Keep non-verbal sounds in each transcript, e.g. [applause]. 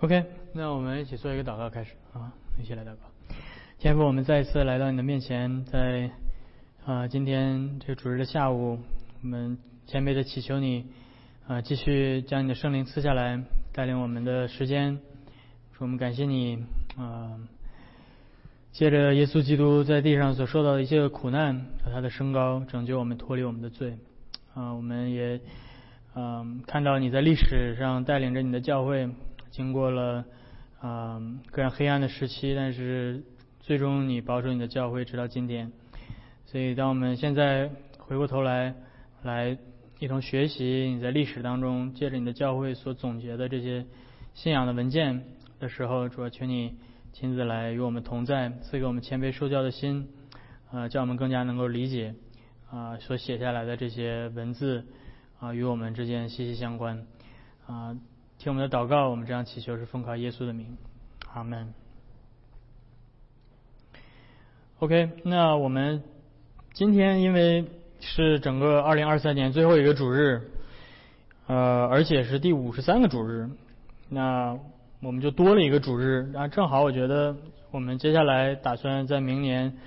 OK，那我们一起做一个祷告开始啊，一起来祷告。天父，我们再一次来到你的面前，在啊今天这个主日的下午，我们谦卑的祈求你啊继续将你的圣灵赐下来，带领我们的时间。我们感谢你啊，借着耶稣基督在地上所受到的一切苦难和他的升高，拯救我们脱离我们的罪啊。我们也嗯看到你在历史上带领着你的教会。经过了啊各样黑暗的时期，但是最终你保守你的教会直到今天。所以，当我们现在回过头来来一同学习你在历史当中借着你的教会所总结的这些信仰的文件的时候，主要请你亲自来与我们同在，赐给我们谦卑受教的心，啊，叫我们更加能够理解啊所写下来的这些文字啊与我们之间息息相关啊。听我们的祷告，我们这样祈求是奉靠耶稣的名，阿门。OK，那我们今天因为是整个二零二三年最后一个主日，呃，而且是第五十三个主日，那我们就多了一个主日。那正好我觉得我们接下来打算在明年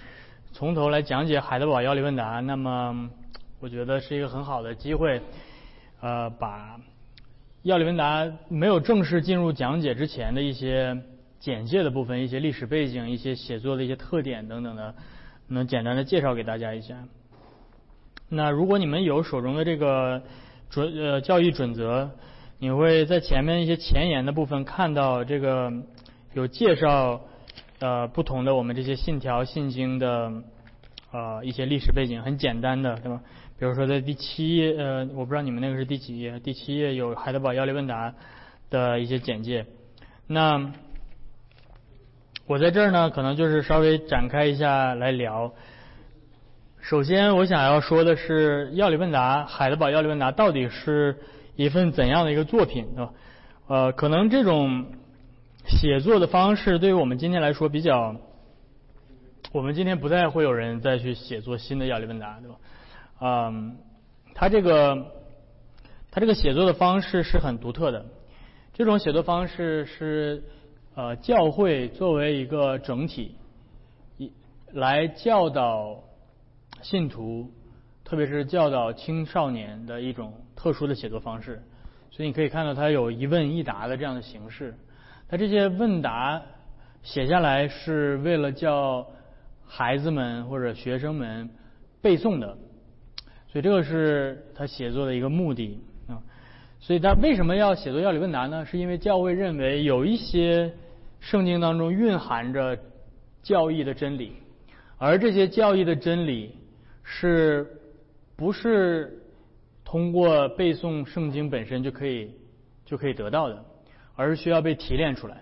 从头来讲解海德堡要理问答，那么我觉得是一个很好的机会，呃，把。要理问答没有正式进入讲解之前的一些简介的部分，一些历史背景，一些写作的一些特点等等的，能简单的介绍给大家一下。那如果你们有手中的这个准呃教育准则，你会在前面一些前言的部分看到这个有介绍呃不同的我们这些信条信经的呃一些历史背景，很简单的，对吧？比如说，在第七页，呃，我不知道你们那个是第几页，第七页有海德堡要理问答的一些简介。那我在这儿呢，可能就是稍微展开一下来聊。首先，我想要说的是，要理问答，海德堡要理问答到底是一份怎样的一个作品，对吧？呃，可能这种写作的方式，对于我们今天来说比较，我们今天不再会有人再去写作新的要理问答，对吧？嗯，他这个他这个写作的方式是很独特的。这种写作方式是呃教会作为一个整体，一来教导信徒，特别是教导青少年的一种特殊的写作方式。所以你可以看到，他有一问一答的这样的形式。他这些问答写下来是为了叫孩子们或者学生们背诵的。所以这个是他写作的一个目的啊。所以他为什么要写作要理问答呢？是因为教会认为有一些圣经当中蕴含着教义的真理，而这些教义的真理是不是通过背诵圣经本身就可以就可以得到的，而是需要被提炼出来，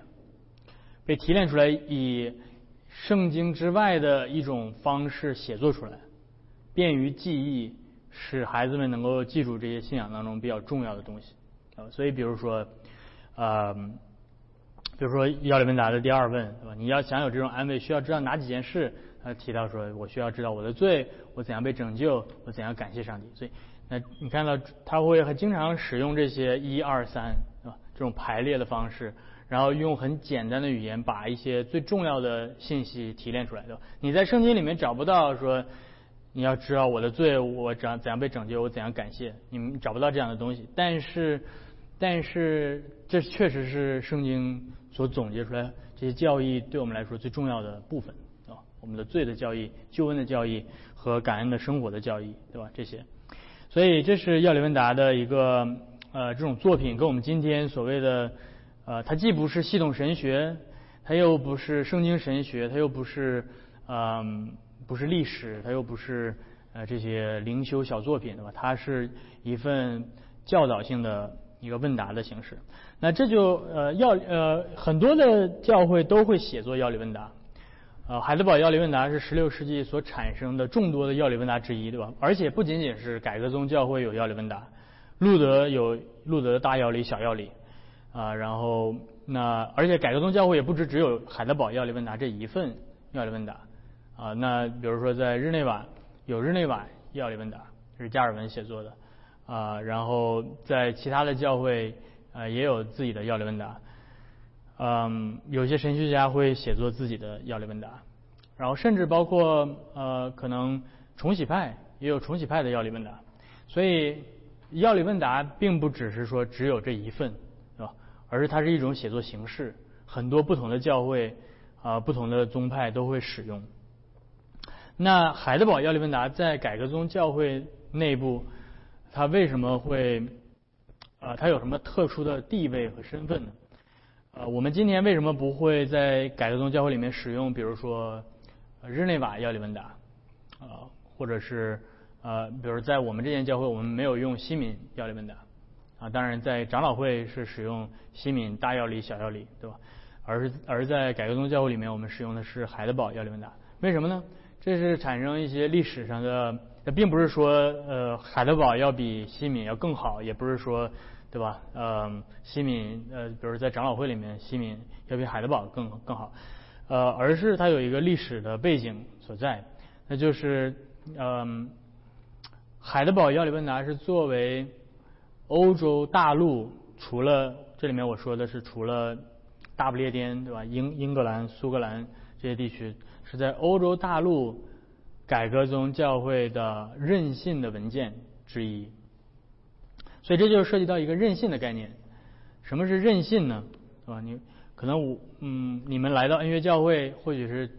被提炼出来以圣经之外的一种方式写作出来，便于记忆。使孩子们能够记住这些信仰当中比较重要的东西啊，所以比如说，呃，比如说要理问答的第二问，对吧？你要想有这种安慰，需要知道哪几件事？他提到说，我需要知道我的罪，我怎样被拯救，我怎样感谢上帝。所以，那你看到他会很经常使用这些一二三，对吧？这种排列的方式，然后用很简单的语言把一些最重要的信息提炼出来，对吧？你在圣经里面找不到说。你要知道我的罪，我怎怎样被拯救，我怎样感谢你们找不到这样的东西。但是，但是这确实是圣经所总结出来这些教义对我们来说最重要的部分啊，我们的罪的教义、救恩的教义和感恩的生活的教义，对吧？这些，所以这是要理问答的一个呃这种作品，跟我们今天所谓的呃，它既不是系统神学，它又不是圣经神学，它又不是嗯。不是历史，它又不是呃这些灵修小作品，对吧？它是一份教导性的一个问答的形式。那这就呃要呃很多的教会都会写作要理问答。呃，海德堡要理问答是十六世纪所产生的众多的要理问答之一，对吧？而且不仅仅是改革宗教会有要理问答，路德有路德的大要理、小要理啊，然后那而且改革宗教会也不止只有海德堡要理问答这一份要理问答。啊，那比如说在日内瓦有日内瓦药理问答，是加尔文写作的啊，然后在其他的教会啊也有自己的药理问答嗯，有些神学家会写作自己的药理问答，然后甚至包括呃，可能重启派也有重启派的药理问答，所以药理问答并不只是说只有这一份，对吧？而是它是一种写作形式，很多不同的教会啊，不同的宗派都会使用。那海德堡要理问答在改革宗教会内部，它为什么会啊？它有什么特殊的地位和身份呢？呃，我们今天为什么不会在改革宗教会里面使用，比如说日内瓦要理问答，啊，或者是呃，比如在我们这间教会，我们没有用西敏要理问答，啊，当然在长老会是使用西敏大药理、小药理，对吧？而是而在改革宗教会里面，我们使用的是海德堡要理问答，为什么呢？这是产生一些历史上的，并不是说呃海德堡要比西敏要更好，也不是说。对吧？呃，西敏，呃，比如在长老会里面，西敏要比海德堡更更好，呃，而是它有一个历史的背景所在，那就是，嗯，海德堡要理问答是作为欧洲大陆，除了这里面我说的是除了大不列颠，对吧？英英格兰、苏格兰这些地区是在欧洲大陆改革宗教会的任性的文件之一。所以这就涉及到一个任性的概念。什么是任性呢？对吧？你可能我嗯，你们来到恩约教会，或许是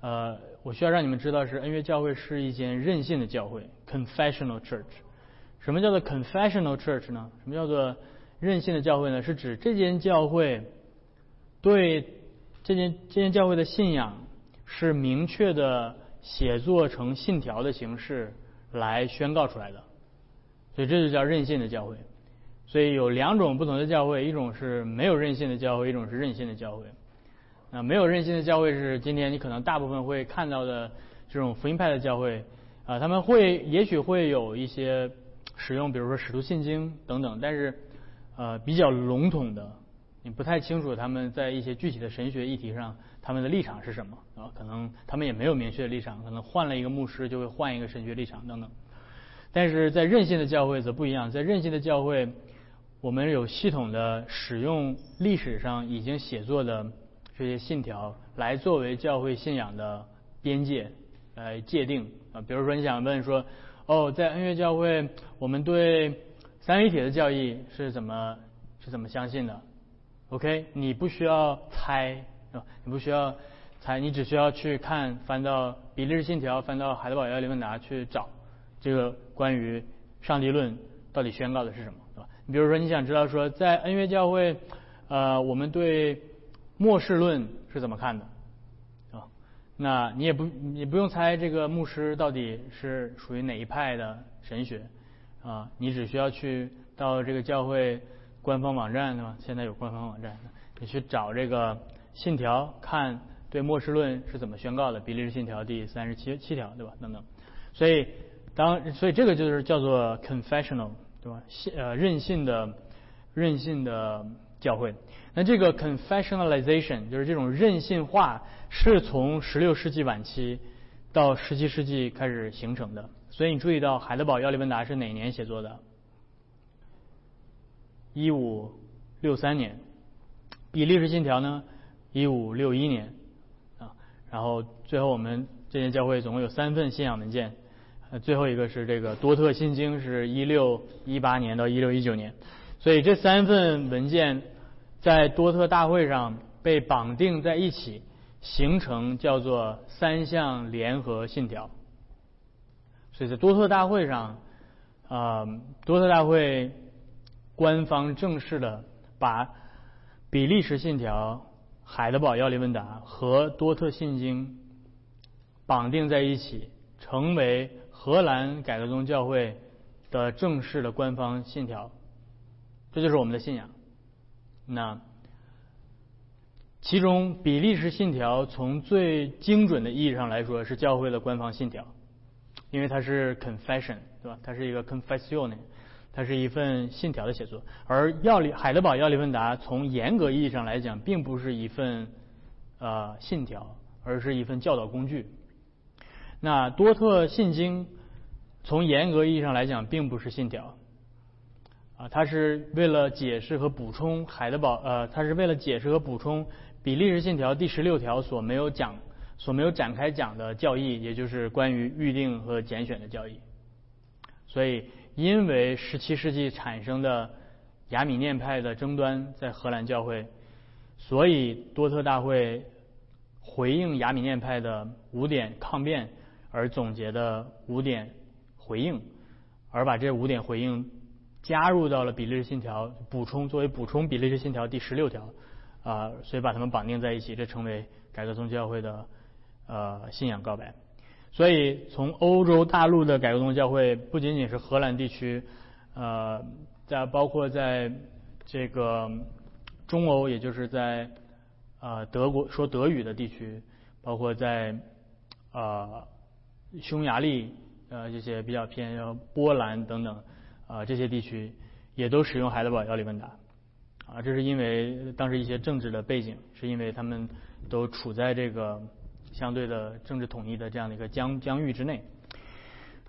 呃，我需要让你们知道是恩约教会是一间任性的教会，confessional church。什么叫做 confessional church 呢？什么叫做任性的教会呢？是指这间教会对这间这间教会的信仰是明确的写作成信条的形式来宣告出来的。所以这就叫任性的教会。所以有两种不同的教会，一种是没有任性的教会，一种是任性的教会。那没有任性的教会是今天你可能大部分会看到的这种福音派的教会啊，他们会也许会有一些使用，比如说使徒信经等等，但是呃比较笼统的，你不太清楚他们在一些具体的神学议题上他们的立场是什么啊？可能他们也没有明确的立场，可能换了一个牧师就会换一个神学立场等等。但是在任性的教会则不一样，在任性的教会，我们有系统的使用历史上已经写作的这些信条来作为教会信仰的边界来界定啊。比如说你想问说，哦，在恩约教会，我们对三位一体的教义是怎么是怎么相信的？OK，你不需要猜是吧？你不需要猜，你只需要去看翻到比利时信条，翻到海德堡要理问答去找。这个关于上帝论到底宣告的是什么，对吧？你比如说，你想知道说，在恩约教会，呃，我们对末世论是怎么看的，啊？那你也不，你不用猜这个牧师到底是属于哪一派的神学，啊？你只需要去到这个教会官方网站，对吧？现在有官方网站，你去找这个信条，看对末世论是怎么宣告的，比利时信条第三十七七条，对吧？等等，所以。当所以这个就是叫做 confessional，对吧？信呃任性的任性的教会。那这个 confessionalization 就是这种任性化，是从十六世纪晚期到十七世纪开始形成的。所以你注意到海德堡要理问答是哪年写作的？一五六三年。比利时信条呢？一五六一年啊。然后最后我们这间教会总共有三份信仰文件。最后一个是这个多特信经，是一六一八年到一六一九年，所以这三份文件在多特大会上被绑定在一起，形成叫做三项联合信条。所以在多特大会上，啊，多特大会官方正式的把比利时信条、海德堡要理问答和多特信经绑定在一起，成为。荷兰改革宗教会的正式的官方信条，这就是我们的信仰。那其中比利时信条从最精准的意义上来说是教会的官方信条，因为它是 confession，对吧？它是一个 confession，它是一份信条的写作。而要理海德堡要理问答从严格意义上来讲，并不是一份呃信条，而是一份教导工具。那多特信经从严格意义上来讲并不是信条，啊，它是为了解释和补充海德堡，呃，它是为了解释和补充比利时信条第十六条所没有讲、所没有展开讲的教义，也就是关于预定和拣选的教义。所以，因为十七世纪产生的雅米念派的争端在荷兰教会，所以多特大会回应雅米念派的五点抗辩而总结的五点回应，而把这五点回应加入到了比利时信条，补充作为补充比利时信条第十六条，啊，所以把它们绑定在一起，这成为改革宗教会的呃信仰告白。所以，从欧洲大陆的改革宗教会，不仅仅是荷兰地区，呃，在包括在这个中欧，也就是在呃德国说德语的地区，包括在呃匈牙利呃这些比较偏波兰等等啊这些地区，也都使用海德堡要理问答啊，这是因为当时一些政治的背景，是因为他们都处在这个。相对的政治统一的这样的一个疆疆域之内，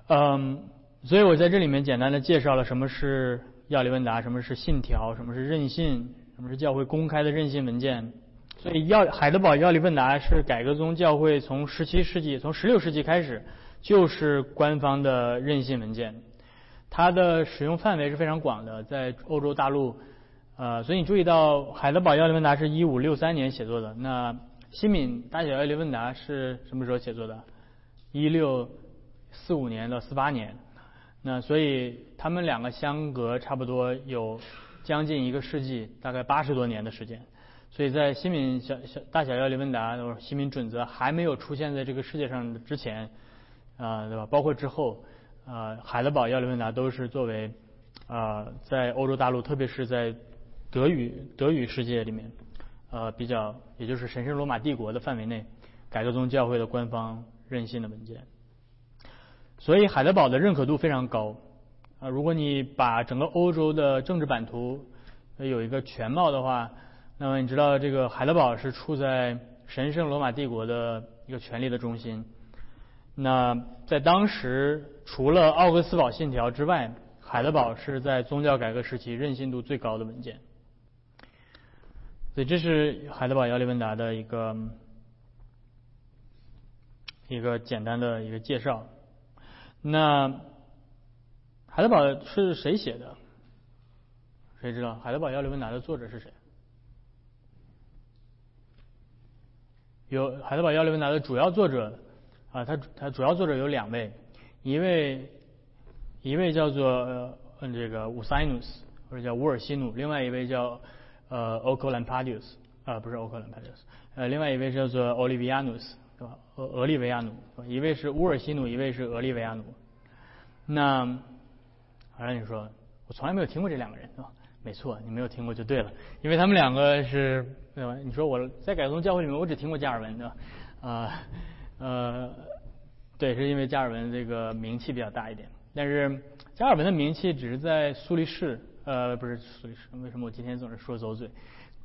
嗯，所以我在这里面简单的介绍了什么是要理问答，什么是信条，什么是任信，什么是教会公开的任信文件。所以要海德堡要理问答是改革宗教会从十七世纪从十六世纪开始就是官方的任信文件，它的使用范围是非常广的，在欧洲大陆，呃，所以你注意到海德堡要理问答是一五六三年写作的，那。新敏大小要理问答是什么时候写作的？一六四五年到四八年，那所以他们两个相隔差不多有将近一个世纪，大概八十多年的时间。所以在新敏小小大小要理问答或者新敏准则还没有出现在这个世界上之前，啊，对吧？包括之后，啊，海德堡要理问答都是作为啊，在欧洲大陆，特别是在德语德语世界里面。呃，比较也就是神圣罗马帝国的范围内，改革宗教会的官方任信的文件，所以海德堡的认可度非常高。啊，如果你把整个欧洲的政治版图有一个全貌的话，那么你知道这个海德堡是处在神圣罗马帝国的一个权力的中心。那在当时，除了奥格斯堡信条之外，海德堡是在宗教改革时期任信度最高的文件。所以这是海德堡要理问答的一个一个简单的一个介绍。那海德堡是谁写的？谁知道？海德堡要理问答的作者是谁？有海德堡要理问答的主要作者啊，他他主要作者有两位，一位一位叫做嗯这个乌塞努斯或者叫乌尔西努，另外一位叫。呃，Oco Lampadius，啊，不是 Oco Lampadius，呃，另外一位叫做 Olivianus，对吧？俄俄利维亚努，一位是乌尔西努，一位是俄利维亚努。那，好像你说，我从来没有听过这两个人，对吧？没错，你没有听过就对了，因为他们两个是，对吧？你说我在改宗教会里面，我只听过加尔文，对吧？啊，呃，对，是因为加尔文这个名气比较大一点，但是加尔文的名气只是在苏黎世。呃，不是苏黎世，为什么我今天总是说走嘴？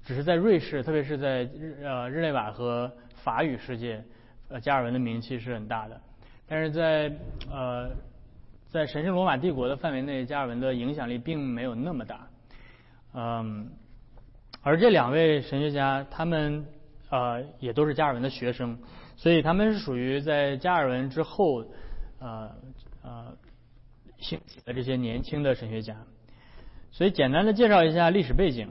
只是在瑞士，特别是在日呃日内瓦和法语世界，呃加尔文的名气是很大的。但是在呃在神圣罗马帝国的范围内，加尔文的影响力并没有那么大。嗯，而这两位神学家，他们呃也都是加尔文的学生，所以他们是属于在加尔文之后呃呃兴起的这些年轻的神学家。所以简单的介绍一下历史背景。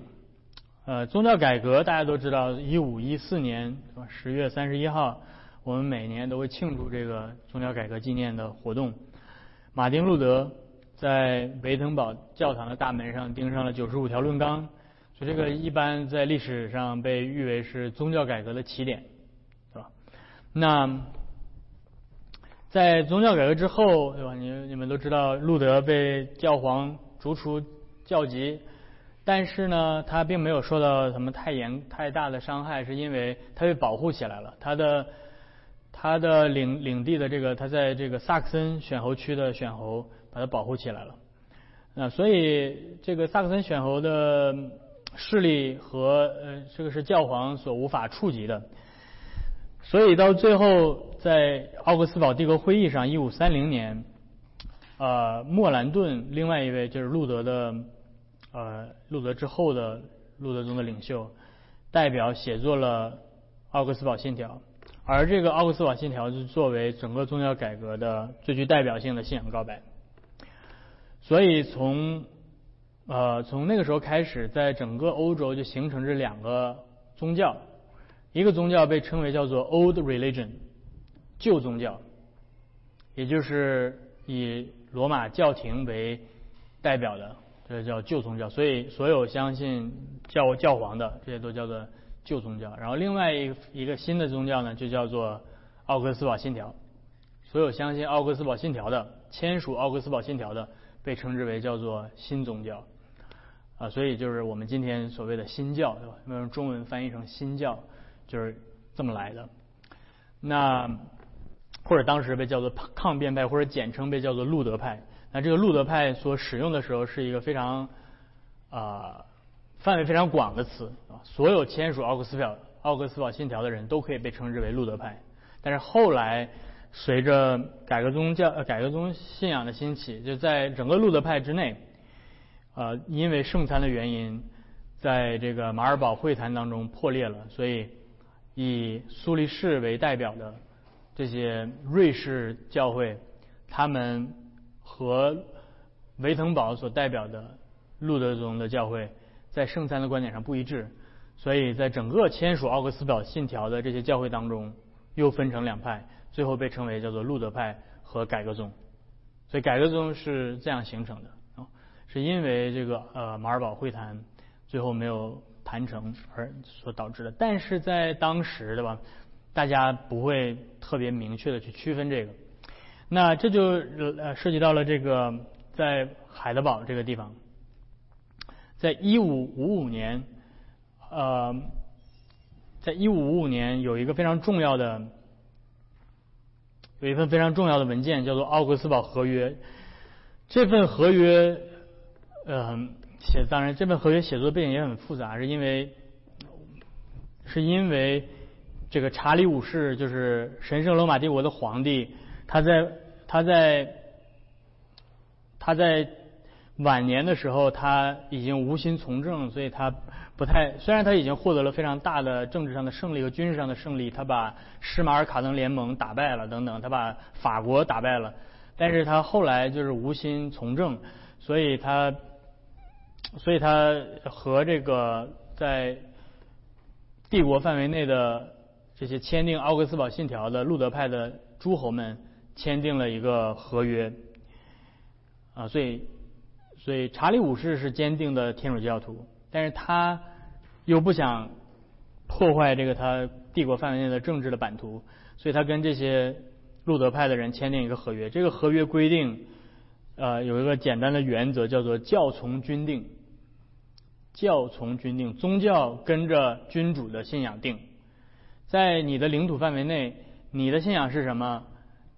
呃，宗教改革大家都知道，一五一四年十月三十一号，我们每年都会庆祝这个宗教改革纪念的活动。马丁路德在维登堡教堂的大门上钉上了九十五条论纲，所以这个一般在历史上被誉为是宗教改革的起点，是吧？那在宗教改革之后，对吧？你你们都知道，路德被教皇逐出。教籍，但是呢，他并没有受到什么太严太大的伤害，是因为他被保护起来了。他的他的领领地的这个，他在这个萨克森选侯区的选侯，把他保护起来了。那所以这个萨克森选侯的势力和呃，这个是教皇所无法触及的。所以到最后，在奥格斯堡帝国会议上，一五三零年，呃，莫兰顿另外一位就是路德的。呃路德之后的路德宗的领袖，代表写作了《奥格斯堡信条》，而这个《奥格斯堡信条》就作为整个宗教改革的最具代表性的信仰告白。所以从呃从那个时候开始，在整个欧洲就形成这两个宗教，一个宗教被称为叫做 Old Religion，旧宗教，也就是以罗马教廷为代表的，这叫旧宗教。所以所有相信教教皇的这些都叫做旧宗教。然后另外一一个新的宗教呢，就叫做奥格斯堡信条。所有相信奥格斯堡信条的，签署奥格斯堡信条的。被称之为叫做新宗教，啊，所以就是我们今天所谓的新教，对吧？用中文翻译成新教，就是这么来的。那或者当时被叫做抗辩派，或者简称被叫做路德派。这个路德派所使用的时候是一个非常啊范围非常广的词，所有签署奥克斯堡奥克斯堡信条的人都可以被称之为路德派。但是后来。随着改革宗教、呃改革宗信仰的兴起，就在整个路德派之内，呃，因为圣餐的原因，在这个马尔堡会谈当中破裂了。所以，以苏黎世为代表的这些瑞士教会，他们和维滕堡所代表的路德宗的教会，在圣餐的观点上不一致。所以在整个签署奥格斯堡信条的这些教会当中，又分成两派。最后被称为叫做路德派和改革宗，所以改革宗是这样形成的啊，是因为这个呃马尔堡会谈最后没有谈成而所导致的。但是在当时对吧，大家不会特别明确的去区分这个。那这就呃涉及到了这个在海德堡这个地方，在一五五五年，呃，在一五五五年有一个非常重要的。有一份非常重要的文件，叫做《奥格斯堡合约》。这份合约，呃，写当然这份合约写作背景也很复杂，是因为是因为这个查理五世就是神圣罗马帝国的皇帝，他在他在他在晚年的时候他已经无心从政，所以他。不太，虽然他已经获得了非常大的政治上的胜利和军事上的胜利，他把施马尔卡登联盟打败了等等，他把法国打败了，但是他后来就是无心从政，所以他，所以他和这个在帝国范围内的这些签订奥格斯堡信条的路德派的诸侯们签订了一个合约，啊，所以，所以查理五世是坚定的天主教徒。但是他又不想破坏这个他帝国范围内的政治的版图，所以他跟这些路德派的人签订一个合约。这个合约规定，呃，有一个简单的原则，叫做教从君定。教从君定，宗教跟着君主的信仰定。在你的领土范围内，你的信仰是什么？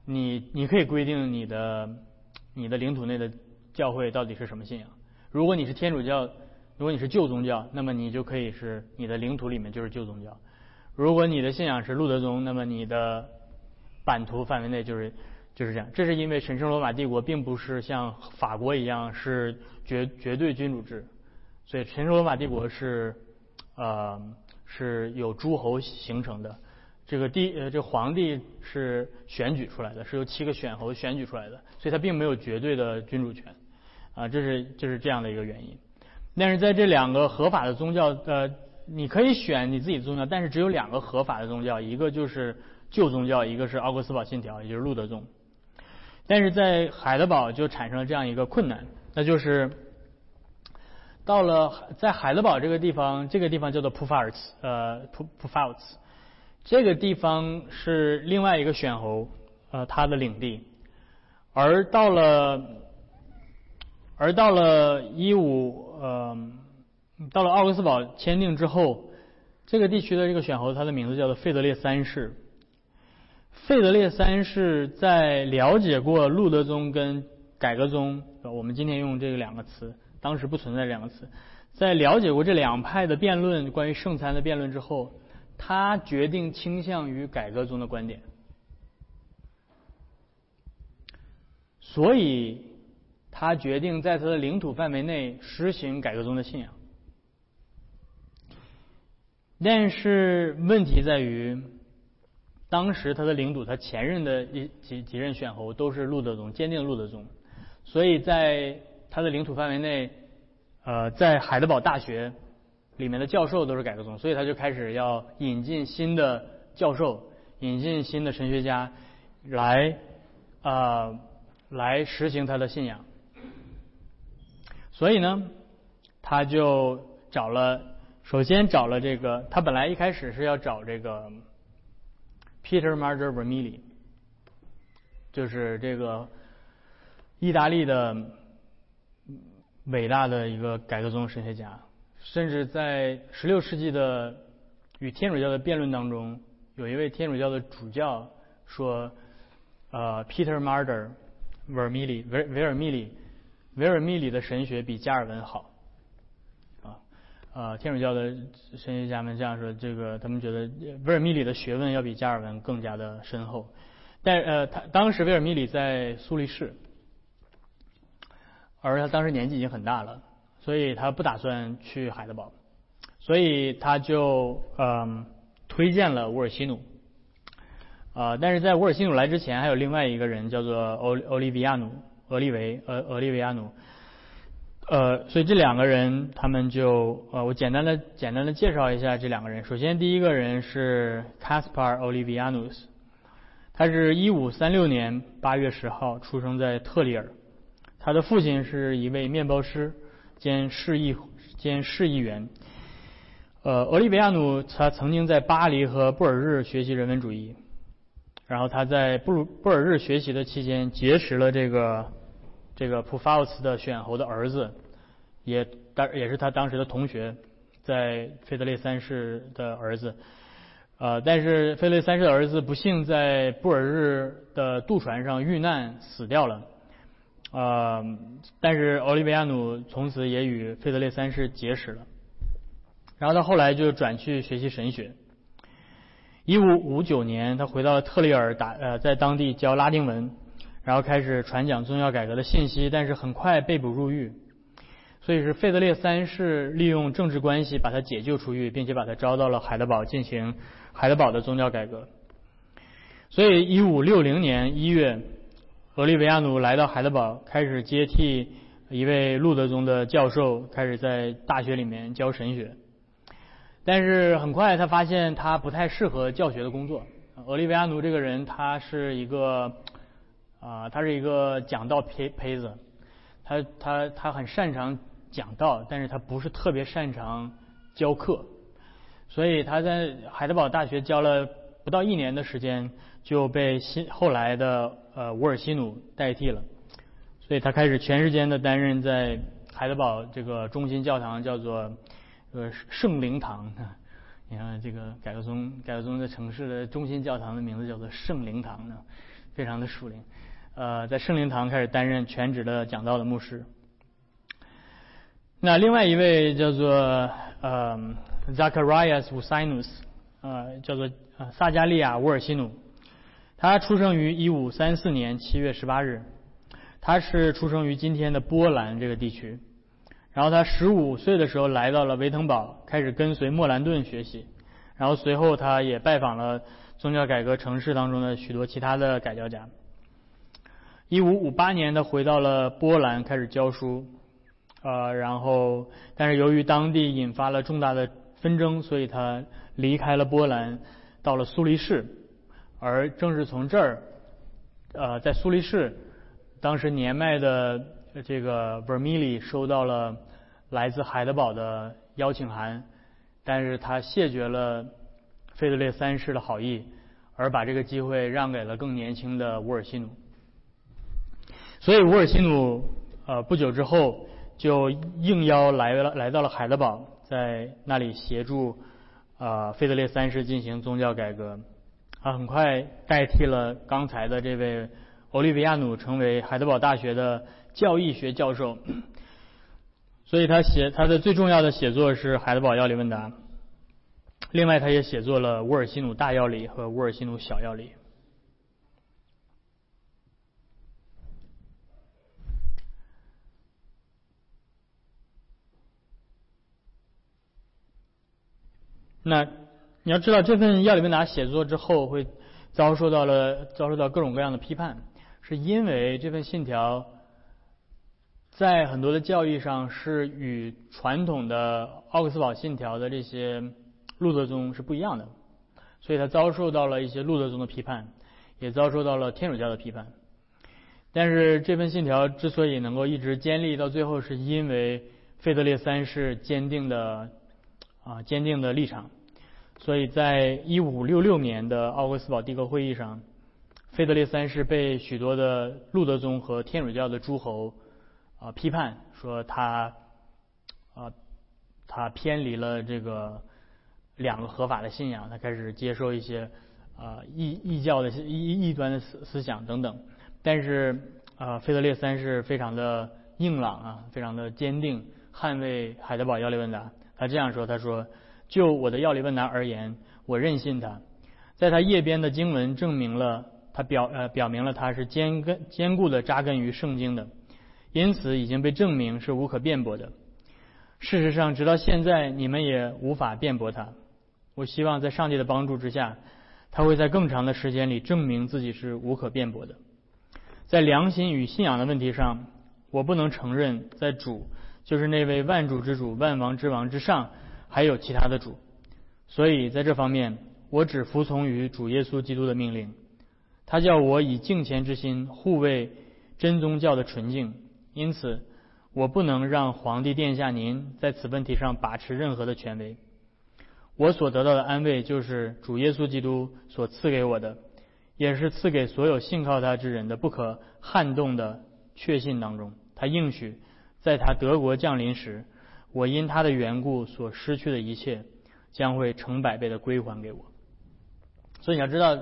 你你可以规定你的你的领土内的教会到底是什么信仰。如果你是天主教。如果你是旧宗教，那么你就可以是你的领土里面就是旧宗教；如果你的信仰是路德宗，那么你的版图范围内就是就是这样。这是因为神圣罗马帝国并不是像法国一样是绝绝对君主制，所以神圣罗马帝国是呃是有诸侯形成的。这个帝呃这皇帝是选举出来的，是由七个选侯选举出来的，所以他并没有绝对的君主权啊，这是就是这样的一个原因。但是在这两个合法的宗教，呃，你可以选你自己的宗教，但是只有两个合法的宗教，一个就是旧宗教，一个是奥格斯堡信条，也就是路德宗。但是在海德堡就产生了这样一个困难，那就是到了在海德堡这个地方，这个地方叫做普法尔茨，呃，普普法尔茨，这个地方是另外一个选侯，呃，他的领地，而到了。而到了一五呃，到了奥格斯堡签订之后，这个地区的这个选侯，他的名字叫做费德烈三世。费德烈三世在了解过路德宗跟改革宗，我们今天用这个两个词，当时不存在这两个词，在了解过这两派的辩论，关于圣餐的辩论之后，他决定倾向于改革宗的观点，所以。他决定在他的领土范围内实行改革宗的信仰。但是问题在于，当时他的领土，他前任的一几几任选侯都是路德宗，坚定路德宗，所以在他的领土范围内，呃，在海德堡大学里面的教授都是改革宗，所以他就开始要引进新的教授，引进新的神学家来啊来实行他的信仰。所以呢，他就找了。首先找了这个，他本来一开始是要找这个 Peter Marder Vermigli，就是这个意大利的伟大的一个改革宗神学家，甚至在十六世纪的与天主教的辩论当中，有一位天主教的主教说，呃，Peter Marder Vermili，维维尔密里维尔密里的神学比加尔文好。啊，呃天主教的神学家们这样说：，这个他们觉得威尔密里的学问要比加尔文更加的深厚。但呃，他当时威尔密里在苏黎世，而他当时年纪已经很大了，所以他不打算去海德堡，所以他就嗯推荐了沃尔西努。啊，但是在沃尔西努来之前，还有另外一个人叫做欧欧利维亚努，俄利维，呃，俄利维亚努。呃，所以这两个人，他们就呃，我简单的简单的介绍一下这两个人。首先，第一个人是 Caspar Olivianus，他是一五三六年八月十号出生在特里尔，他的父亲是一位面包师兼市议兼市议员。呃，俄利维亚努他曾经在巴黎和布尔日学习人文主义，然后他在布鲁布尔日学习的期间结识了这个。这个普法乌斯的选侯的儿子，也当也是他当时的同学，在费德勒三世的儿子，呃，但是费德烈三世的儿子不幸在布尔日的渡船上遇难死掉了，呃，但是奥利维亚努从此也与费德烈三世结识了，然后他后来就转去学习神学，一五五九年他回到特里尔打呃在当地教拉丁文。然后开始传讲宗教改革的信息，但是很快被捕入狱，所以是费德烈三世利用政治关系把他解救出狱，并且把他招到了海德堡进行海德堡的宗教改革。所以，一五六零年一月，俄利维亚努来到海德堡，开始接替一位路德宗的教授，开始在大学里面教神学。但是很快他发现他不太适合教学的工作。俄利维亚努这个人，他是一个。啊，他是一个讲道胚胚子，他他他很擅长讲道，但是他不是特别擅长教课，所以他在海德堡大学教了不到一年的时间，就被新后来的呃乌尔西努代替了，所以他开始全时间的担任在海德堡这个中心教堂叫做呃圣灵堂，[laughs] 你看这个改革宗改革宗的城市的中心教堂的名字叫做圣灵堂呢，非常的属灵。呃，在圣灵堂开始担任全职的讲道的牧师。那另外一位叫做呃 Zacharias Usinus，呃，叫做呃萨加利亚·乌尔西努，他出生于一五三四年七月十八日，他是出生于今天的波兰这个地区。然后他十五岁的时候来到了维滕堡，开始跟随莫兰顿学习。然后随后他也拜访了宗教改革城市当中的许多其他的改教家。一五五八年，他回到了波兰，开始教书，呃，然后，但是由于当地引发了重大的纷争，所以他离开了波兰，到了苏黎世，而正是从这儿，呃，在苏黎世，当时年迈的这个 Vermili 收到了来自海德堡的邀请函，但是他谢绝了费德烈三世的好意，而把这个机会让给了更年轻的乌尔西努。所以，乌尔西努呃不久之后就应邀来了，来到了海德堡，在那里协助啊费德烈三世进行宗教改革。他很快代替了刚才的这位，欧利维亚努成为海德堡大学的教义学教授。所以他写，他的最重要的写作是海德堡药理问答，另外他也写作了沃尔西努大药理和沃尔西努小药理。那。你要知道，这份要理问答写作之后，会遭受到了遭受到各种各样的批判，是因为这份信条在很多的教义上是与传统的奥克斯堡信条的这些路德宗是不一样的，所以他遭受到了一些路德宗的批判，也遭受到了天主教的批判。但是这份信条之所以能够一直坚立到最后，是因为费德烈三世坚定的啊坚定的立场。所以在一五六六年的奥格斯堡帝国会议上，费德烈三世被许多的路德宗和天主教的诸侯啊批判，说他啊他偏离了这个两个合法的信仰，他开始接受一些啊异异教的异异端的思思想等等。但是，啊，费德烈三世非常的硬朗啊，非常的坚定，捍卫海德堡要理问答。他这样说：“他说，就我的要理问答而言，我任信他。在他页边的经文证明了他表呃表明了他是坚根坚固的扎根于圣经的，因此已经被证明是无可辩驳的。事实上，直到现在你们也无法辩驳他。我希望在上帝的帮助之下，他会在更长的时间里证明自己是无可辩驳的。”在良心与信仰的问题上，我不能承认在主就是那位万主之主、万王之王之上还有其他的主，所以在这方面，我只服从于主耶稣基督的命令。他叫我以敬虔之心护卫真宗教的纯净，因此我不能让皇帝殿下您在此问题上把持任何的权威。我所得到的安慰就是主耶稣基督所赐给我的。也是赐给所有信靠他之人的不可撼动的确信当中。他应许，在他德国降临时，我因他的缘故所失去的一切，将会成百倍的归还给我。所以你要知道，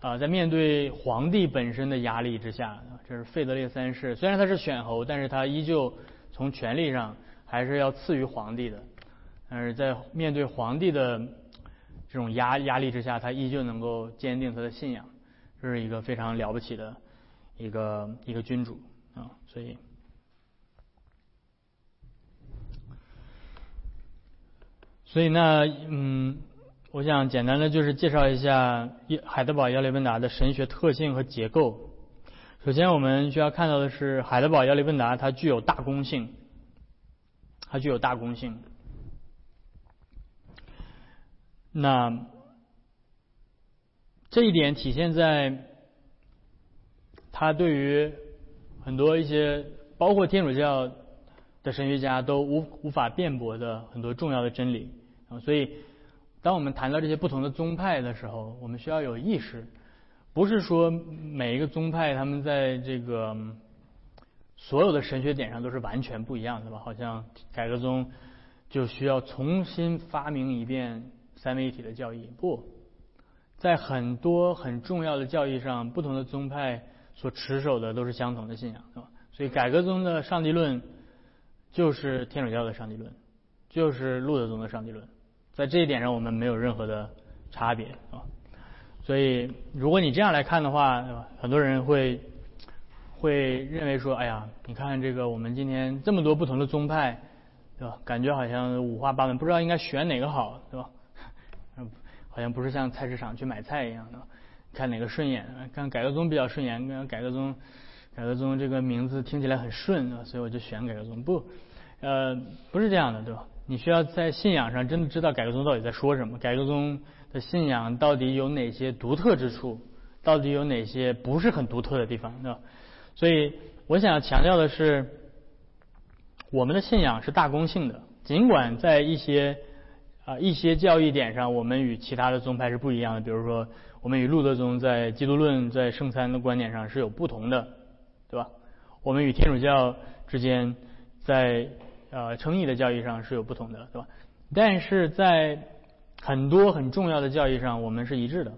啊，在面对皇帝本身的压力之下，这是费德烈三世，虽然他是选侯，但是他依旧从权力上还是要次于皇帝的。但是在面对皇帝的这种压压力之下，他依旧能够坚定他的信仰。这是一个非常了不起的一个一个君主啊，所以，所以那嗯，我想简单的就是介绍一下海德堡要理问答的神学特性和结构。首先，我们需要看到的是海德堡要理问答它具有大公性，它具有大公性。那这一点体现在他对于很多一些包括天主教的神学家都无无法辩驳的很多重要的真理啊，所以当我们谈到这些不同的宗派的时候，我们需要有意识，不是说每一个宗派他们在这个所有的神学点上都是完全不一样的吧？好像改革宗就需要重新发明一遍三位一体的教义，不。在很多很重要的教义上，不同的宗派所持守的都是相同的信仰，对吧？所以改革宗的上帝论就是天主教的上帝论，就是路德宗的上帝论，在这一点上我们没有任何的差别，啊。所以如果你这样来看的话，很多人会会认为说，哎呀，你看这个我们今天这么多不同的宗派，对吧？感觉好像五花八门，不知道应该选哪个好，对吧？[laughs] 好像不是像菜市场去买菜一样的，看哪个顺眼，看改革宗比较顺眼，改革宗，改革宗这个名字听起来很顺，所以我就选改革宗。不，呃，不是这样的，对吧？你需要在信仰上真的知道改革宗到底在说什么，改革宗的信仰到底有哪些独特之处，到底有哪些不是很独特的地方，对吧？所以我想强调的是，我们的信仰是大公性的，尽管在一些。啊，一些教义点上，我们与其他的宗派是不一样的。比如说，我们与路德宗在基督论、在圣餐的观点上是有不同的，对吧？我们与天主教之间在呃称义的教义上是有不同的，对吧？但是在很多很重要的教义上，我们是一致的。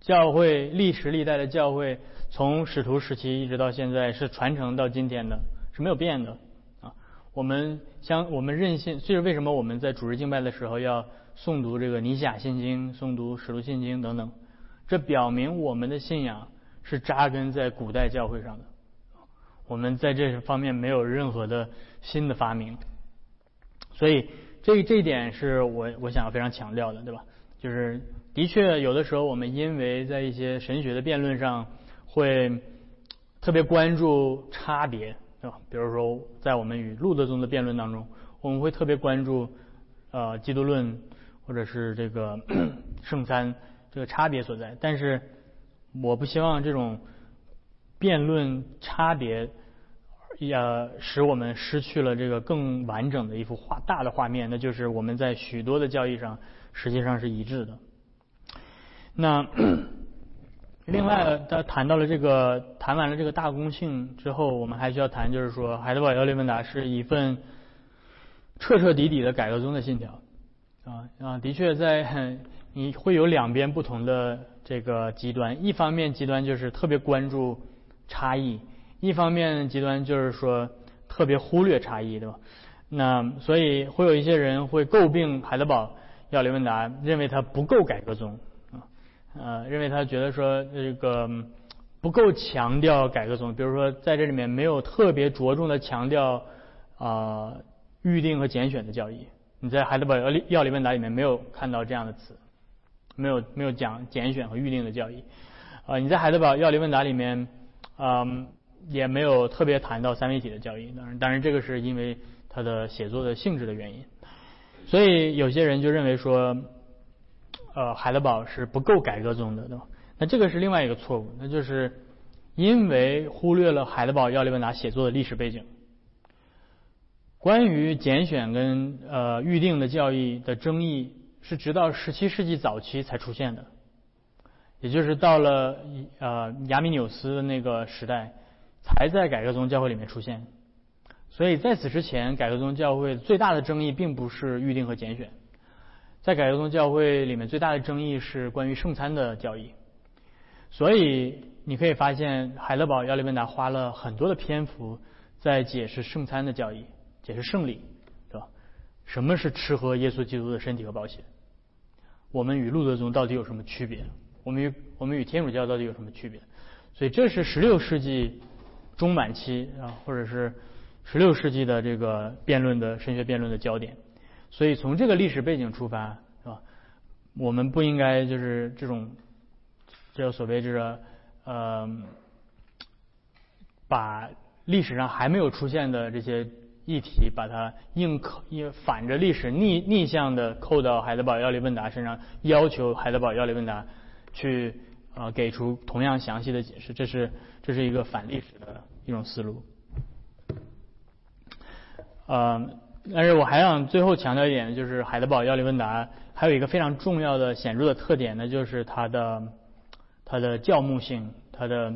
教会历史历代的教会，从使徒时期一直到现在，是传承到今天的，是没有变的啊。我们相我们任性，这是为什么我们在主日敬拜的时候要诵读这个尼西亚信经、诵读使徒信经等等？这表明我们的信仰是扎根在古代教会上的。我们在这方面没有任何的新的发明。所以这这一点是我我想要非常强调的，对吧？就是的确有的时候我们因为在一些神学的辩论上会特别关注差别，对吧？比如说在我们与路德宗的辩论当中，我们会特别关注呃基督论或者是这个 [clears throat] 圣餐这个差别所在，但是我不希望这种辩论差别。也使我们失去了这个更完整的一幅画大的画面，那就是我们在许多的交易上实际上是一致的。那 [clears throat] 另外，他谈到了这个，谈完了这个大公性之后，我们还需要谈，就是说，海德堡要理问答是一份彻彻底底的改革宗的信条啊啊，的确在你会有两边不同的这个极端，一方面极端就是特别关注差异。一方面极端就是说特别忽略差异，对吧？那所以会有一些人会诟病海德堡要理问答，认为他不够改革宗啊，呃，认为他觉得说这个不够强调改革宗，比如说在这里面没有特别着重的强调啊预定和拣选的教义。你在海德堡要要理问答里面没有看到这样的词，没有没有讲拣选和预定的教义啊。你在海德堡要理问答里面，嗯。也没有特别谈到三位一体的教义，当然，当然这个是因为他的写作的性质的原因，所以有些人就认为说，呃，海德堡是不够改革宗的，对吧？那这个是另外一个错误，那就是因为忽略了海德堡要理问答写作的历史背景。关于拣选跟呃预定的教义的争议是直到十七世纪早期才出现的，也就是到了呃亚米纽斯的那个时代。才在改革宗教会里面出现，所以在此之前，改革宗教会最大的争议并不是预定和拣选，在改革宗教会里面最大的争议是关于圣餐的教义。所以你可以发现，海德堡要理问答花了很多的篇幅在解释圣餐的教义，解释圣礼，对吧？什么是吃喝耶稣基督的身体和宝血？我们与路德宗到底有什么区别？我们与我们与天主教到底有什么区别？所以这是十六世纪。中晚期啊，或者是十六世纪的这个辩论的神学辩论的焦点，所以从这个历史背景出发，是吧？我们不应该就是这种，这所谓这个呃，把历史上还没有出现的这些议题，把它硬扣，硬反着历史逆逆向的扣到海德堡要理问答身上，要求海德堡要理问答去啊给出同样详细的解释，这是。这是一个反历史的一种思路，呃，但是我还想最后强调一点，就是海德堡要理问答还有一个非常重要的显著的特点呢，就是它的它的教牧性，它的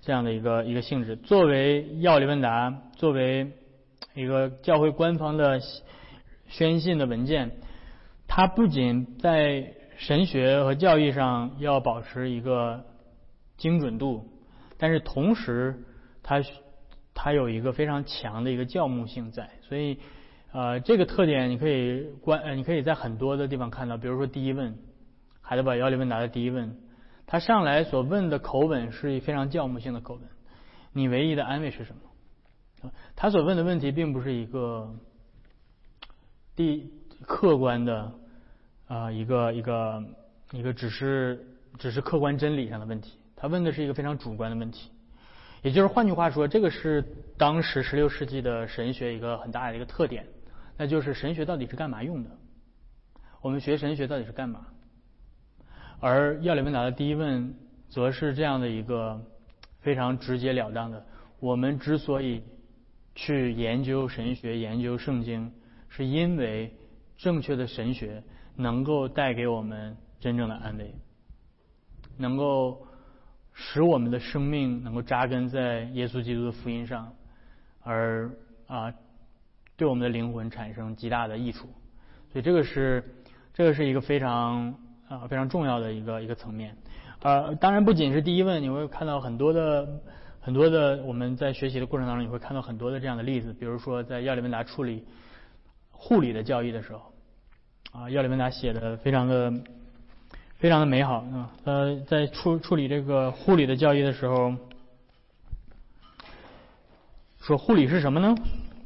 这样的一个一个性质。作为要理问答，作为一个教会官方的宣信的文件，它不仅在神学和教义上要保持一个精准度。但是同时，它它有一个非常强的一个教牧性在，所以呃这个特点你可以观呃你可以在很多的地方看到，比如说第一问，海德堡要理问答的第一问，他上来所问的口吻是非常教牧性的口吻，你唯一的安慰是什么？他所问的问题并不是一个第客观的啊一个一个一个只是只是客观真理上的问题。他问的是一个非常主观的问题，也就是换句话说，这个是当时十六世纪的神学一个很大的一个特点，那就是神学到底是干嘛用的？我们学神学到底是干嘛？而要理问答的第一问，则是这样的一个非常直截了当的：我们之所以去研究神学、研究圣经，是因为正确的神学能够带给我们真正的安慰，能够。使我们的生命能够扎根在耶稣基督的福音上，而啊，对我们的灵魂产生极大的益处。所以这个是这个是一个非常啊非常重要的一个一个层面。呃，当然不仅是第一问，你会看到很多的很多的我们在学习的过程当中，你会看到很多的这样的例子。比如说在要理问答处理护理的教义的时候，啊，要理问答写的非常的。非常的美好啊！呃，在处处理这个护理的教义的时候，说护理是什么呢？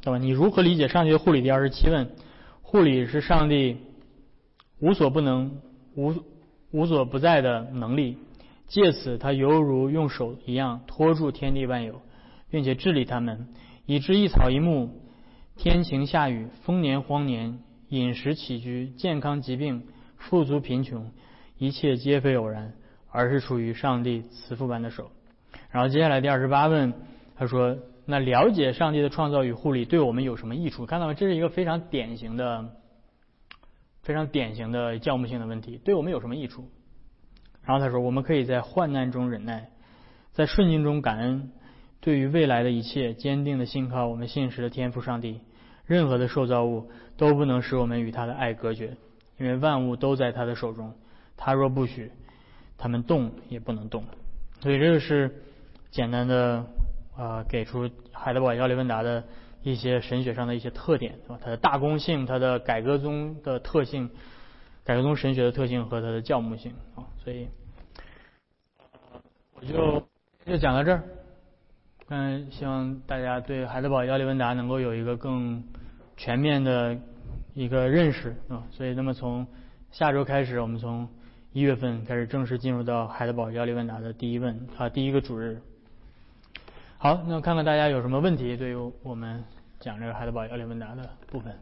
对吧？你如何理解上学护理第二十七问？护理是上帝无所不能、无无所不在的能力，借此他犹如用手一样托住天地万有，并且治理他们，以致一草一木、天晴下雨、丰年荒年、饮食起居、健康疾病、富足贫穷，一切皆非偶然，而是出于上帝慈父般的手。然后接下来第二十八问，他说：“那了解上帝的创造与护理对我们有什么益处？”看到吗？这是一个非常典型的、非常典型的教牧性的问题，对我们有什么益处？然后他说：“我们可以在患难中忍耐，在顺境中感恩，对于未来的一切坚定的信靠我们信实的天赋上帝。任何的受造物都不能使我们与他的爱隔绝，因为万物都在他的手中。他若不许他们动，也不能动。所以这个是。”简单的啊，给出海德堡要理问答的一些神学上的一些特点，对吧？它的大公性，它的改革宗的特性，改革宗神学的特性和它的教牧性啊，所以我就就讲到这儿。嗯，希望大家对海德堡要理问答能够有一个更全面的一个认识啊。所以，那么从下周开始，我们从一月份开始正式进入到海德堡要理问答的第一问啊，第一个主日。好，那看看大家有什么问题，对于我们讲这个海德堡要理问答的部分，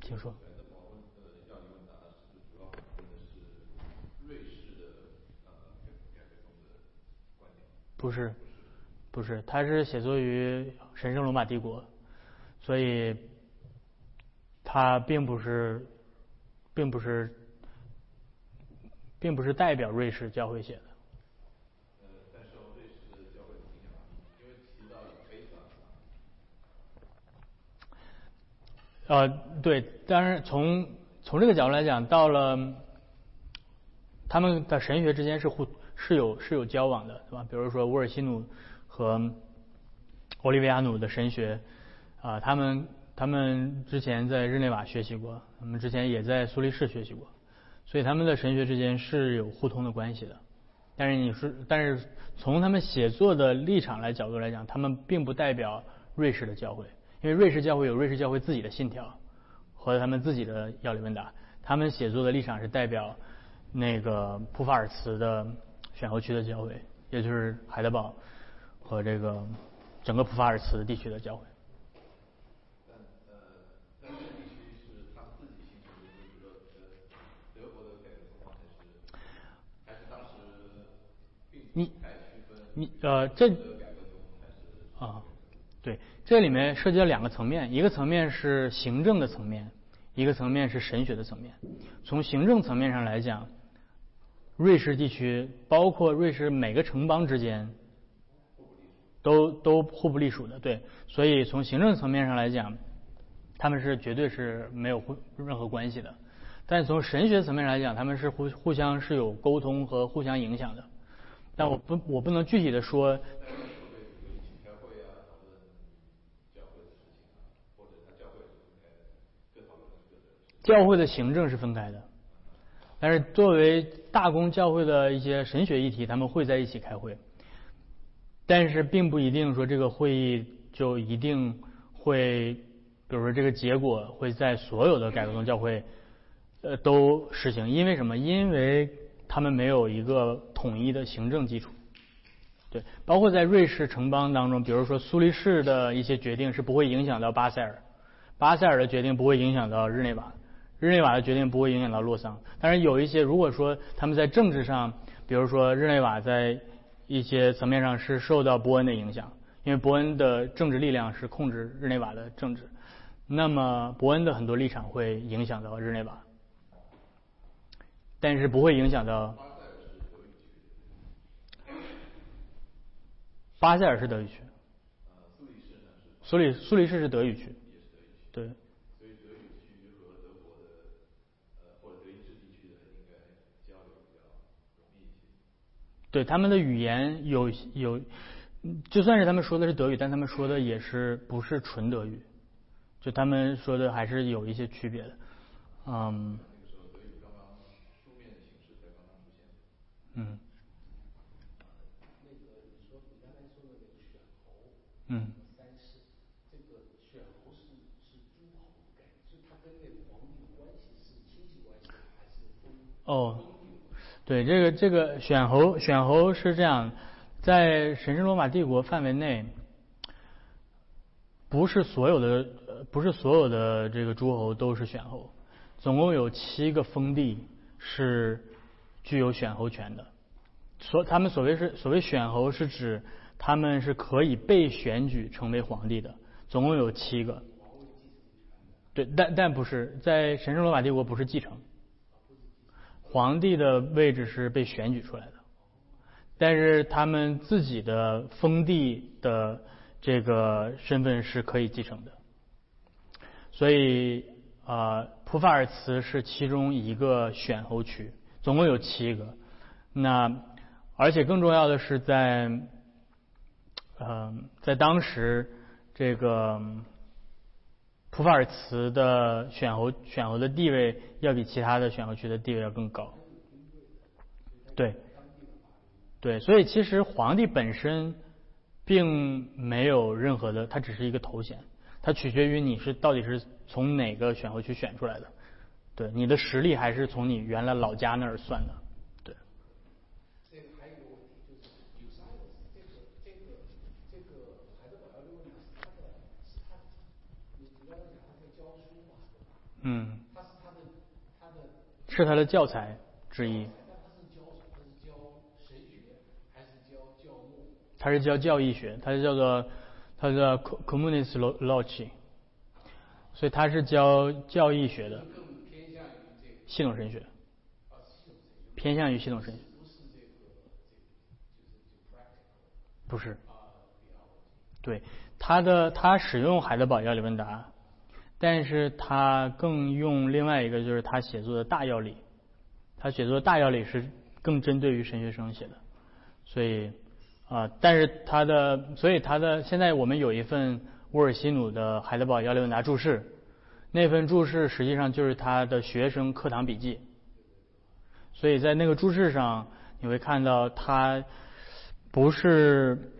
请说。不是，不是，他是写作于神圣罗马帝国，所以他并不是，并不是，并不是代表瑞士教会写的。呃，对，当然从从这个角度来讲，到了他们的神学之间是互是有是有交往的，对吧？比如说乌尔西努和奥利维亚努的神学啊，他们他们之前在日内瓦学习过，他们之前也在苏黎世学习过，所以他们的神学之间是有互通的关系的。但是你是，但是从他们写作的立场来角度来讲，他们并不代表瑞士的教会。因为瑞士教会有瑞士教会自己的信条和他们自己的要理问答，他们写作的立场是代表那个普法尔茨的选后区的教会，也就是海德堡和这个整个普法尔茨地区的教会。你你呃这啊。对，这里面涉及到两个层面，一个层面是行政的层面，一个层面是神学的层面。从行政层面上来讲，瑞士地区包括瑞士每个城邦之间，都都互不隶属的。对，所以从行政层面上来讲，他们是绝对是没有互任何关系的。但从神学层面来讲，他们是互互相是有沟通和互相影响的。但我不我不能具体的说。教会的行政是分开的，但是作为大公教会的一些神学议题，他们会在一起开会，但是并不一定说这个会议就一定会，比如说这个结果会在所有的改革宗教会呃都实行，因为什么？因为他们没有一个统一的行政基础，对，包括在瑞士城邦当中，比如说苏黎世的一些决定是不会影响到巴塞尔，巴塞尔的决定不会影响到日内瓦。日内瓦的决定不会影响到洛桑，但是有一些，如果说他们在政治上，比如说日内瓦在一些层面上是受到伯恩的影响，因为伯恩的政治力量是控制日内瓦的政治，那么伯恩的很多立场会影响到日内瓦，但是不会影响到。巴塞尔是德语区。苏黎苏黎世是德语区。对。对他们的语言有有，就算是他们说的是德语，但他们说的也是不是纯德语，就他们说的还是有一些区别的，嗯。嗯。嗯。哦。对这个这个选侯选侯是这样在神圣罗马帝国范围内不是所有的不是所有的这个诸侯都是选侯。总共有七个封地是具有选侯权的。所他们所谓是所谓选侯，是指他们是可以被选举成为皇帝的，总共有七个。对，但但不是在神圣罗马帝国不是继承，皇帝的位置是被选举出来的，但是他们自己的封地的这个身份是可以继承的。所以啊，普法尔茨是其中一个选侯区，总共有七个。那而且更重要的是，在，嗯，在当时，这个普法尔茨的选侯选侯的地位要比其他的选侯区的地位要更高。对，对，所以其实皇帝本身并没有任何的，他只是一个头衔，它取决于你是到底是从哪个选侯区选出来的，对，你的实力还是从你原来老家那儿算的。对嗯，是他的教材之一。他是教教义学，他是叫做他叫 communist logic，所以他是教教义学的。系统神学。偏向于系统神学。不是。对，他的他使用海德堡要理问答。但是他更用另外一个，就是他写作的大要理，他写作的大要理是更针对于神学生写的，所以啊，但是他的，所以他的现在我们有一份沃尔西努的海德堡要理问答注释，那份注释实际上就是他的学生课堂笔记，所以在那个注释上你会看到他不是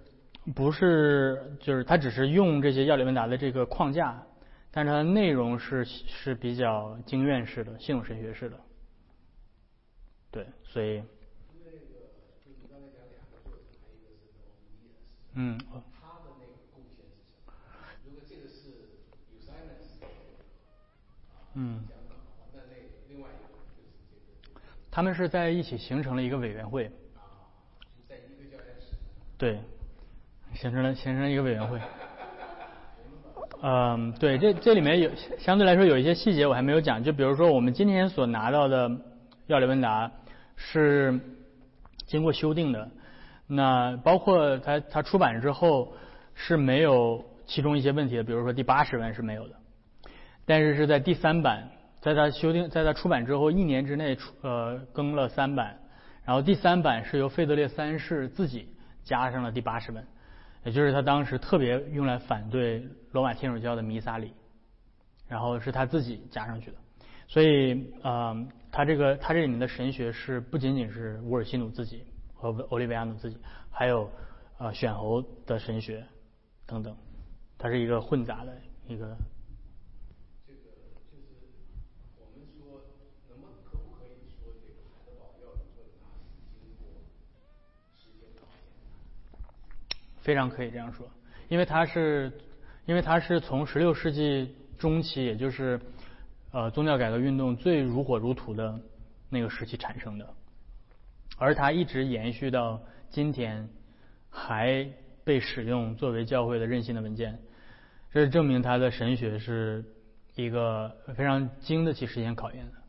不是就是他只是用这些要理问答的这个框架。但是它的内容是是比较经院式的、系统神学式的，对，所以，嗯，他的那个贡献是什么？如果这个是有三个是嗯，他们是在一起形成了一个委员会，对，形成了形成了一个委员会。[laughs] 嗯，对，这这里面有相对来说有一些细节我还没有讲，就比如说我们今天所拿到的要理问答是经过修订的，那包括它它出版之后是没有其中一些问题的，比如说第八十问是没有的，但是是在第三版，在它修订在它出版之后一年之内出呃更了三版，然后第三版是由费德烈三世自己加上了第八十本。也就是他当时特别用来反对罗马天主教的弥撒礼，然后是他自己加上去的，所以呃，他这个他这里面的神学是不仅仅是乌尔西努自己和欧利维亚努自己，还有呃选侯的神学等等，它是一个混杂的一个。非常可以这样说，因为它是，因为它是从十六世纪中期，也就是呃宗教改革运动最如火如荼的那个时期产生的，而它一直延续到今天，还被使用作为教会的任性的文件，这证明它的神学是一个非常经得起时间考验的。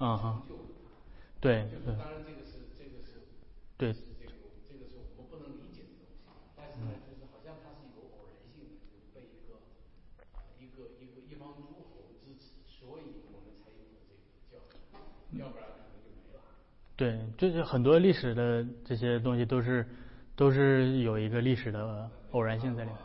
嗯哼，对对。当然，这个是这个是对，这个这个是我们不能理解的东西。但是呢，就是好像它是有偶然性的，就是被一个一个一个一方诸侯支持，所以我们才有了这个教要不然可能就没了。对，就是很多历史的这些东西都是都是有一个历史的偶然性在里面。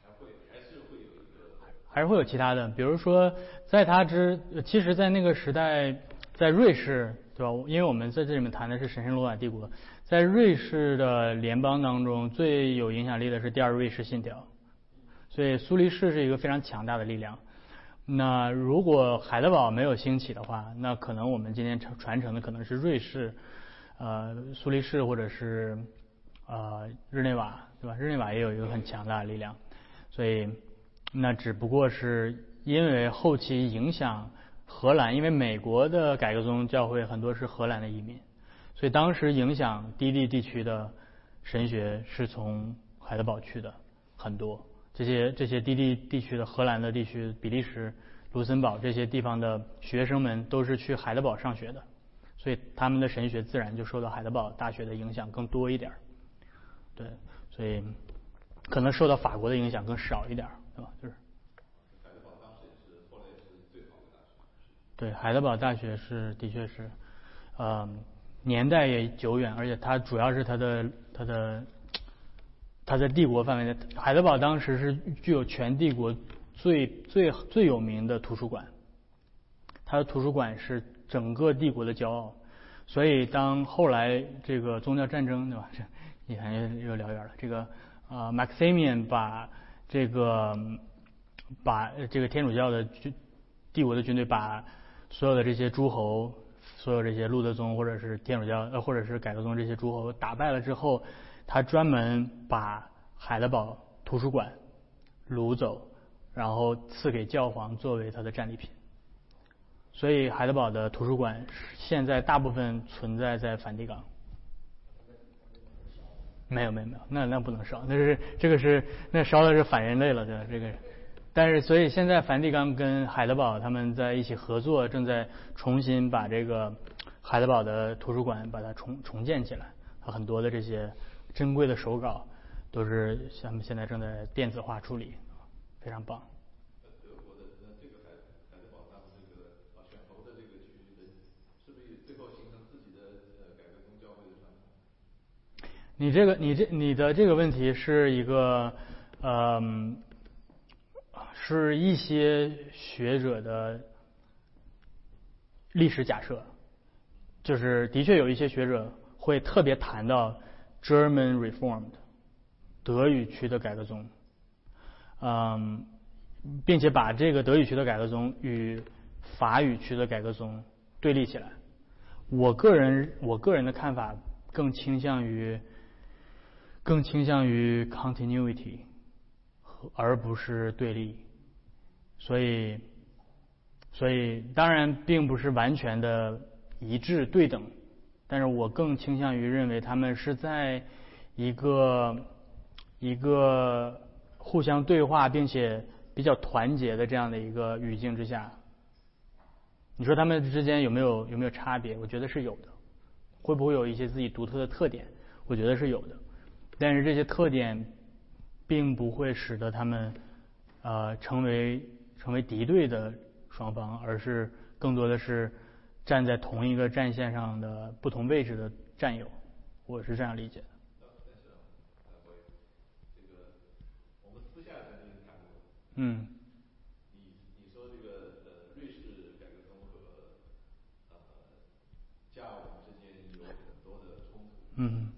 还会还是会有一个，还是会有其他的，比如说在他之，其实，在那个时代。在瑞士，对吧？因为我们在这里面谈的是神圣罗马帝国，在瑞士的联邦当中最有影响力的是第二瑞士信条，所以苏黎世是一个非常强大的力量。那如果海德堡没有兴起的话，那可能我们今天传传承的可能是瑞士，呃，苏黎世或者是呃日内瓦，对吧？日内瓦也有一个很强大的力量，所以那只不过是因为后期影响。荷兰，因为美国的改革宗教会很多是荷兰的移民，所以当时影响低地地区的神学是从海德堡去的很多。这些这些低地地区的荷兰的地区，比利时、卢森堡这些地方的学生们都是去海德堡上学的，所以他们的神学自然就受到海德堡大学的影响更多一点。对，所以可能受到法国的影响更少一点，对吧？就是。对，海德堡大学是的确是，呃，年代也久远，而且它主要是它的它的它在帝国范围内，海德堡当时是具有全帝国最最最有名的图书馆，它的图书馆是整个帝国的骄傲，所以当后来这个宗教战争对吧？[laughs] 你看又又聊远了，这个呃，Maximian 把这个把这个天主教的军帝国的军队把所有的这些诸侯，所有这些路德宗或者是天主教呃或者是改革宗这些诸侯打败了之后，他专门把海德堡图书馆掳走，然后赐给教皇作为他的战利品。所以海德堡的图书馆现在大部分存在在梵蒂冈。没有没有没有，那那不能烧，那是这个是那烧的是反人类了，对？这个。但是，所以现在梵蒂冈跟海德堡他们在一起合作，正在重新把这个海德堡的图书馆把它重重建起来。很多的这些珍贵的手稿都是他们现在正在电子化处理，非常棒。德国的那这个海海德堡他们这个啊选侯的这个区域的，是不是最后形成自己的呃改革宗教会的传统？你这个你这你的这个问题是一个嗯。是一些学者的历史假设，就是的确有一些学者会特别谈到 German Reformed 德语区的改革宗，嗯，并且把这个德语区的改革宗与法语区的改革宗对立起来。我个人我个人的看法更倾向于更倾向于 continuity，而不是对立。所以，所以当然并不是完全的一致对等，但是我更倾向于认为他们是在一个一个互相对话并且比较团结的这样的一个语境之下。你说他们之间有没有有没有差别？我觉得是有的。会不会有一些自己独特的特点？我觉得是有的。但是这些特点并不会使得他们呃成为。成为敌对的双方，而是更多的是站在同一个战线上的不同位置的战友，我是这样理解的。嗯。你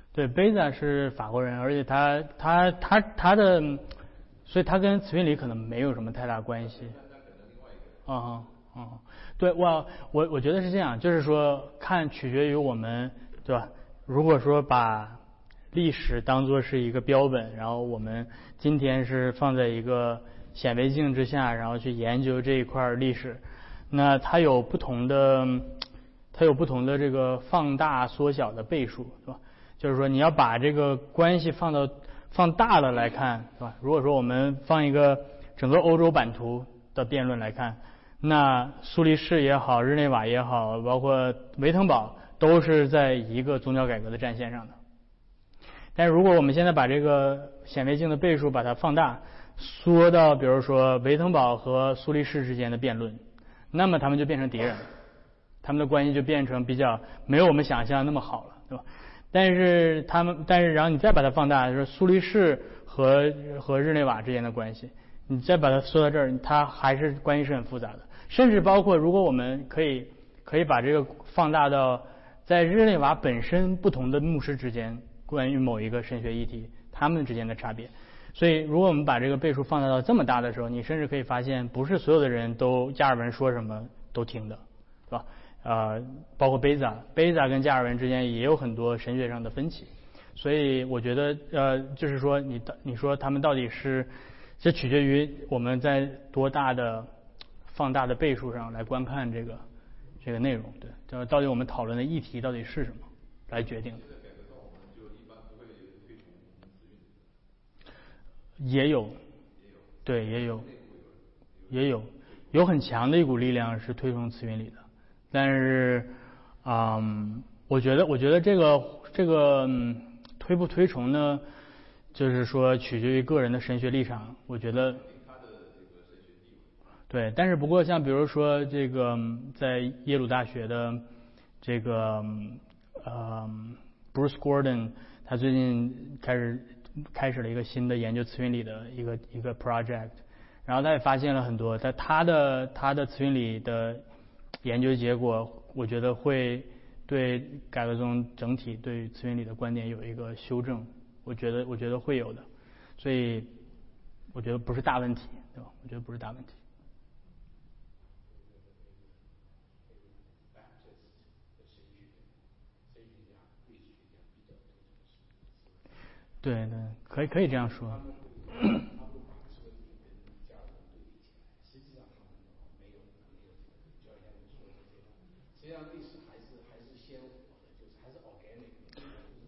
对，贝萨是法国人，而且他他他他的，所以他跟慈运理可能没有什么太大关系。啊啊啊！对，我我我觉得是这样，就是说看取决于我们，对吧？如果说把历史当做是一个标本，然后我们今天是放在一个显微镜之下，然后去研究这一块历史。那它有不同的，它有不同的这个放大、缩小的倍数，是吧？就是说你要把这个关系放到放大了来看，是吧？如果说我们放一个整个欧洲版图，的辩论来看，那苏黎世也好，日内瓦也好，包括维滕堡，都是在一个宗教改革的战线上的。但如果我们现在把这个显微镜的倍数把它放大，缩到比如说维滕堡和苏黎世之间的辩论，那么他们就变成敌人，他们的关系就变成比较没有我们想象那么好了，对吧？但是他们，但是然后你再把它放大，就是苏黎世和和日内瓦之间的关系，你再把它缩到这儿，它还是关系是很复杂的。甚至包括如果我们可以可以把这个放大到在日内瓦本身不同的牧师之间关于某一个神学议题他们之间的差别。所以如果我们把这个倍数放大到这么大的时候，你甚至可以发现，不是所有的人都加尔文说什么都听的，是吧？呃，包括贝萨，贝萨跟加尔文之间也有很多神学上的分歧，所以我觉得，呃，就是说，你的你说他们到底是，这取决于我们在多大的放大的倍数上来观看这个这个内容，对，就到底我们讨论的议题到底是什么来决定的。也有，对，也有，也有，有很强的一股力量是推崇慈云理的。但是，嗯，我觉得，我觉得这个这个推不推崇呢，就是说取决于个人的神学立场。我觉得，对，但是不过像比如说这个在耶鲁大学的这个呃 Bruce Gordon，他最近开始开始了一个新的研究词云理的一个一个 project，然后他也发现了很多在他的他的词云里的。研究结果，我觉得会对改革中整体对资源里的观点有一个修正，我觉得我觉得会有的，所以我觉得不是大问题，对吧？我觉得不是大问题。对对，可以可以这样说。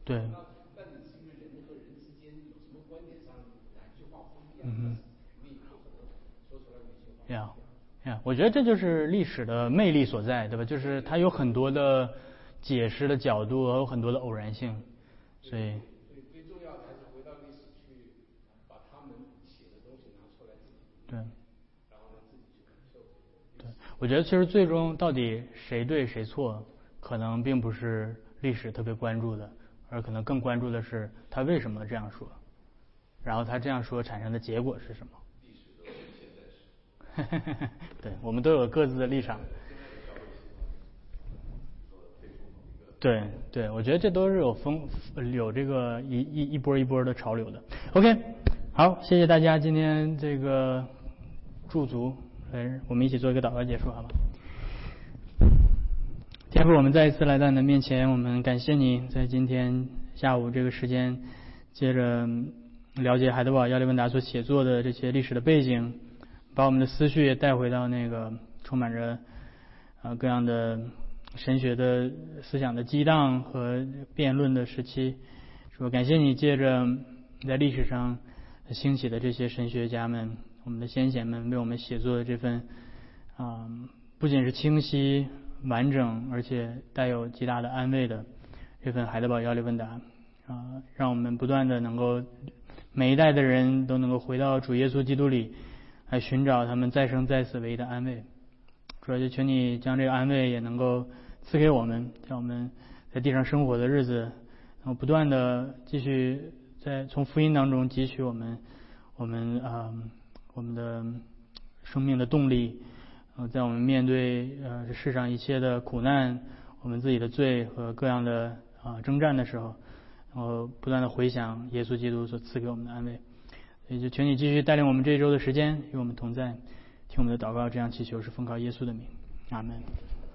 对。嗯哼。呀呀，我觉得这就是历史的魅力所在，对吧？就是它有很多的解释的角度，有很多的偶然性，所以。最重要的还是回到历史去把他们写的东西拿出来对。然后自己去感受。对，我觉得其实最终到底谁对谁错，可能并不是历史特别关注的。而可能更关注的是他为什么这样说，然后他这样说产生的结果是什么？[laughs] 对，我们都有各自的立场。对对，我觉得这都是有风有这个一一一波一波的潮流的。OK，好，谢谢大家今天这个驻足，来我们一起做一个祷告结束，好吗？天父，我们再一次来到你的面前，我们感谢你在今天下午这个时间，接着了解海德堡亚历文达所写作的这些历史的背景，把我们的思绪也带回到那个充满着啊各样的神学的思想的激荡和辩论的时期。说感谢你借着在历史上兴起的这些神学家们，我们的先贤们为我们写作的这份啊不仅是清晰。完整而且带有极大的安慰的这份海德堡要理问答啊，让我们不断的能够每一代的人都能够回到主耶稣基督里来寻找他们再生再死唯一的安慰。主要就求你将这个安慰也能够赐给我们，让我们在地上生活的日子，然后不断的继续在从福音当中汲取我们我们啊我们的生命的动力。呃，在我们面对呃这世上一切的苦难，我们自己的罪和各样的啊征战的时候，然后不断的回想耶稣基督所赐给我们的安慰，也就请你继续带领我们这一周的时间，与我们同在，听我们的祷告，这样祈求是奉靠耶稣的名，阿门。